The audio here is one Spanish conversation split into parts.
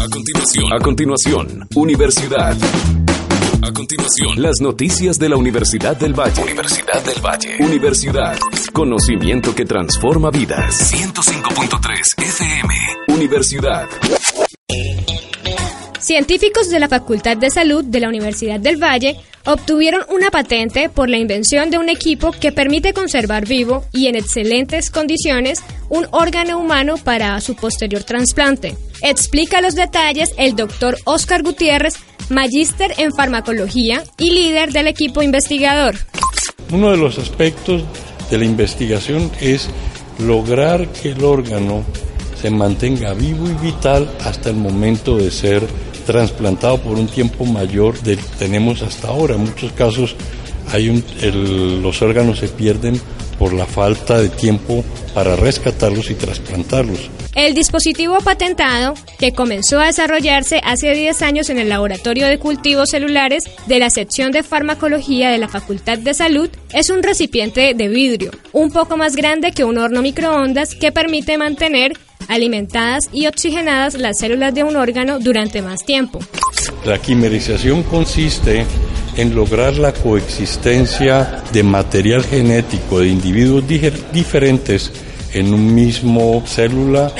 A continuación, a continuación, Universidad. A continuación, las noticias de la Universidad del Valle. Universidad del Valle. Universidad. Conocimiento que transforma vidas. 105.3 FM. Universidad. Científicos de la Facultad de Salud de la Universidad del Valle obtuvieron una patente por la invención de un equipo que permite conservar vivo y en excelentes condiciones un órgano humano para su posterior trasplante. Explica los detalles el doctor Oscar Gutiérrez, magíster en farmacología y líder del equipo investigador. Uno de los aspectos de la investigación es lograr que el órgano se mantenga vivo y vital hasta el momento de ser trasplantado por un tiempo mayor del que tenemos hasta ahora. En muchos casos hay un, los órganos se pierden por la falta de tiempo para rescatarlos y trasplantarlos. El dispositivo patentado, que comenzó a desarrollarse hace 10 años en el Laboratorio de Cultivos Celulares de la sección de farmacología de la Facultad de Salud, es un recipiente de vidrio, un poco más grande que un horno microondas que permite mantener alimentadas y oxigenadas las células de un órgano durante más tiempo. La quimerización consiste en lograr la coexistencia de material genético de individuos diferentes en un mismo célula,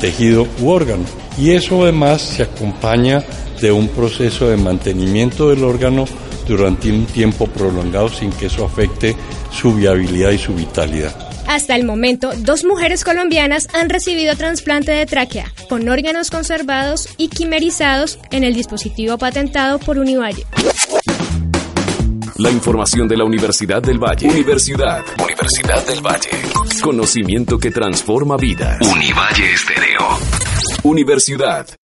tejido u órgano. Y eso además se acompaña de un proceso de mantenimiento del órgano durante un tiempo prolongado sin que eso afecte su viabilidad y su vitalidad. Hasta el momento, dos mujeres colombianas han recibido trasplante de tráquea con órganos conservados y quimerizados en el dispositivo patentado por Univalle. La información de la Universidad del Valle. Universidad. Universidad del Valle. Conocimiento que transforma vidas. Univalle Estéreo. Universidad.